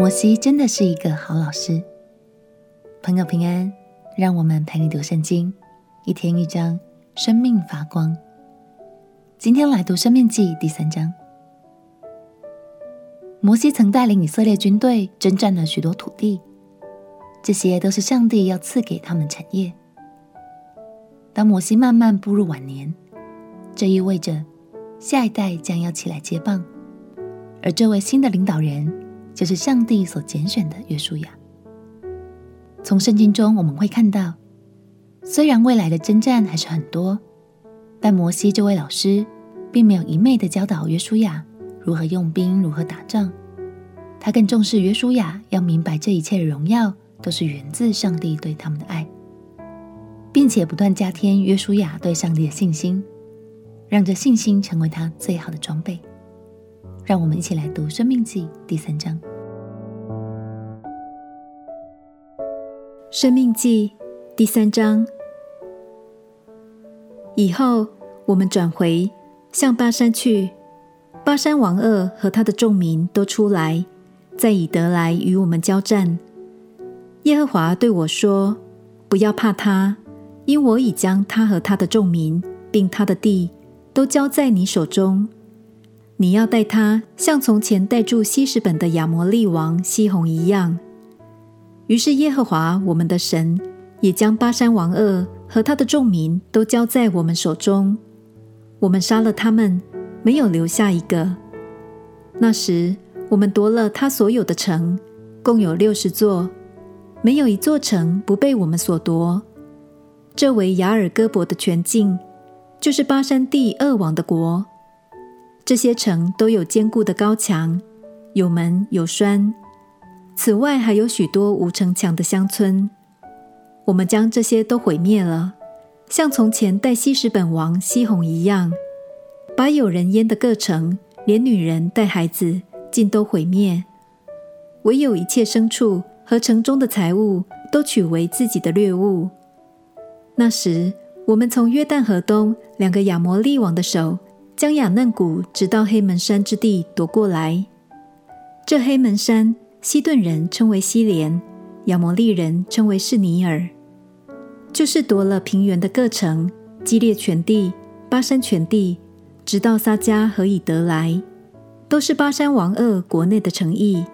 摩西真的是一个好老师。朋友平安，让我们陪你读圣经，一天一章，生命发光。今天来读《生命记》第三章。摩西曾带领以色列军队征战了许多土地，这些都是上帝要赐给他们产业。当摩西慢慢步入晚年，这意味着下一代将要起来接棒，而这位新的领导人。就是上帝所拣选的约书亚。从圣经中我们会看到，虽然未来的征战还是很多，但摩西这位老师并没有一昧的教导约书亚如何用兵、如何打仗，他更重视约书亚要明白这一切的荣耀都是源自上帝对他们的爱，并且不断加添约书亚对上帝的信心，让这信心成为他最好的装备。让我们一起来读《生命记》第三章。生命记第三章以后，我们转回向巴山去。巴山王二和他的众民都出来，在以德来与我们交战。耶和华对我说：“不要怕他，因我已将他和他的众民，并他的地，都交在你手中。你要待他，像从前待住希实本的亚摩利王西宏一样。”于是耶和华我们的神也将巴山王噩和他的众民都交在我们手中，我们杀了他们，没有留下一个。那时我们夺了他所有的城，共有六十座，没有一座城不被我们所夺。这为雅尔戈伯的全境，就是巴山地二王的国。这些城都有坚固的高墙，有门有栓。此外，还有许多无城墙的乡村，我们将这些都毁灭了，像从前待希实本王西宏一样，把有人烟的各城，连女人带孩子，尽都毁灭。唯有一切牲畜和城中的财物，都取为自己的掠物。那时，我们从约旦河东两个亚摩利王的手，将亚嫩谷直到黑门山之地夺过来。这黑门山。西顿人称为西连，亚摩利人称为士尼尔，就是夺了平原的各城，基列全地、巴山全地，直到撒迦和以得来，都是巴山王二国内的城邑。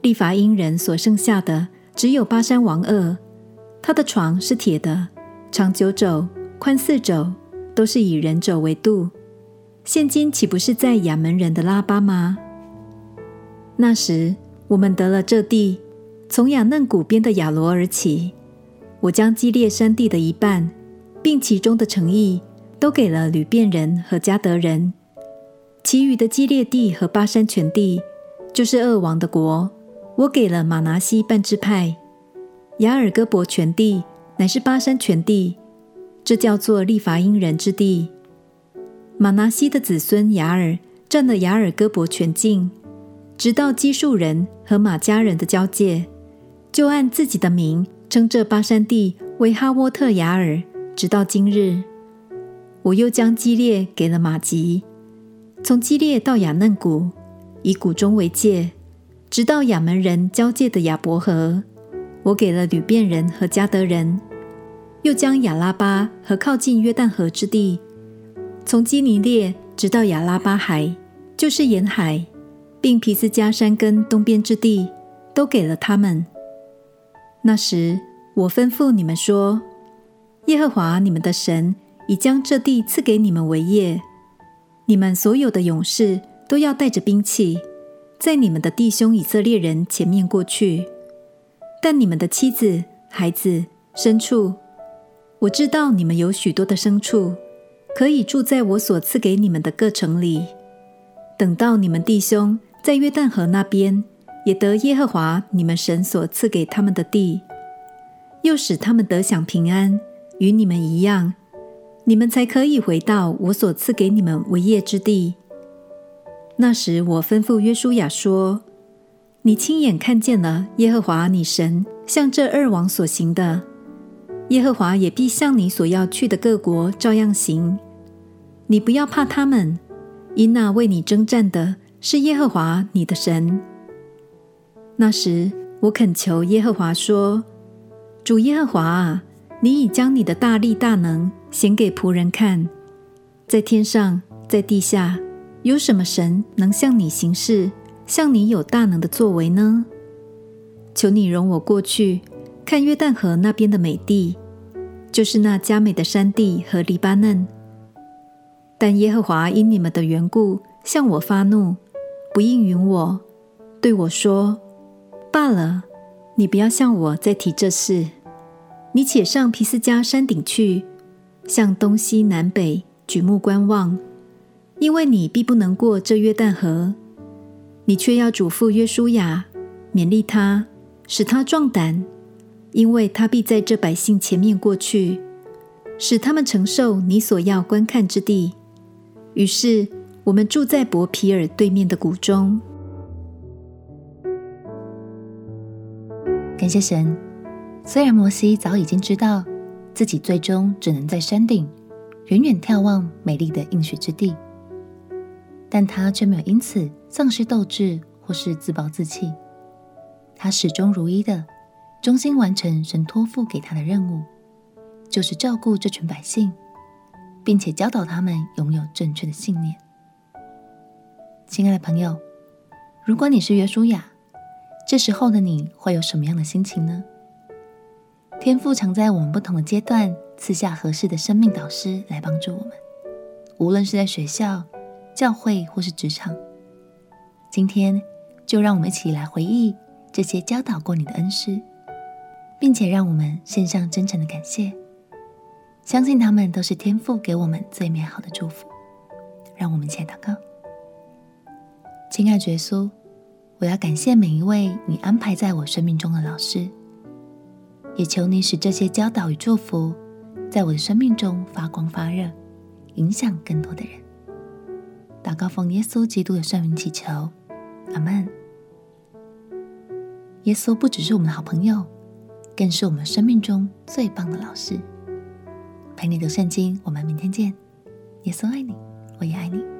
利乏音人所剩下的只有巴山王二，他的床是铁的，长九肘，宽四肘，都是以人肘为度。现今岂不是在亚门人的拉巴吗？那时。我们得了这地，从雅嫩谷边的亚罗而起，我将基列山地的一半，并其中的城邑，都给了流便人和迦得人。其余的基列地和巴山全地，就是噩王的国，我给了马拿西半支派。雅尔戈伯全地乃是巴山全地，这叫做利乏音人之地。马拿西的子孙雅尔占了雅尔戈伯全境。直到基述人和玛迦人的交界，就按自己的名称这巴山地为哈沃特雅尔，直到今日。我又将基列给了玛吉，从基列到雅嫩谷，以谷中为界，直到亚门人交界的雅伯河，我给了流便人和加得人。又将亚拉巴和靠近约旦河之地，从基尼列直到亚拉巴海，就是沿海。并皮斯加山根东边之地，都给了他们。那时，我吩咐你们说：耶和华你们的神已将这地赐给你们为业，你们所有的勇士都要带着兵器，在你们的弟兄以色列人前面过去。但你们的妻子、孩子、牲畜，我知道你们有许多的牲畜，可以住在我所赐给你们的各城里。等到你们弟兄。在约旦河那边，也得耶和华你们神所赐给他们的地，又使他们得享平安，与你们一样，你们才可以回到我所赐给你们为业之地。那时，我吩咐约书亚说：“你亲眼看见了耶和华你神向这二王所行的，耶和华也必向你所要去的各国照样行。你不要怕他们，因那为你征战的。”是耶和华你的神。那时我恳求耶和华说：“主耶和华啊，你已将你的大力大能显给仆人看，在天上，在地下，有什么神能向你行事，像你有大能的作为呢？求你容我过去看约旦河那边的美地，就是那佳美的山地和黎巴嫩。但耶和华因你们的缘故向我发怒，不应允我，对我说。”罢了，你不要向我再提这事。你且上皮斯加山顶去，向东西南北举目观望，因为你必不能过这约旦河。你却要嘱咐约书亚，勉励他，使他壮胆，因为他必在这百姓前面过去，使他们承受你所要观看之地。于是我们住在伯皮尔对面的谷中。感谢神，虽然摩西早已经知道自己最终只能在山顶远远眺望美丽的应许之地，但他却没有因此丧失斗志或是自暴自弃。他始终如一的忠心完成神托付给他的任务，就是照顾这群百姓，并且教导他们拥有正确的信念。亲爱的朋友，如果你是约书亚，这时候的你会有什么样的心情呢？天父常在我们不同的阶段赐下合适的生命导师来帮助我们，无论是在学校、教会或是职场。今天就让我们一起来回忆这些教导过你的恩师，并且让我们献上真诚的感谢，相信他们都是天父给我们最美好的祝福。让我们一起来祷告，亲爱的耶稣。我要感谢每一位你安排在我生命中的老师，也求你使这些教导与祝福在我的生命中发光发热，影响更多的人。祷告奉耶稣基督的圣名祈求，阿门。耶稣不只是我们的好朋友，更是我们生命中最棒的老师。陪你读圣经，我们明天见。耶稣爱你，我也爱你。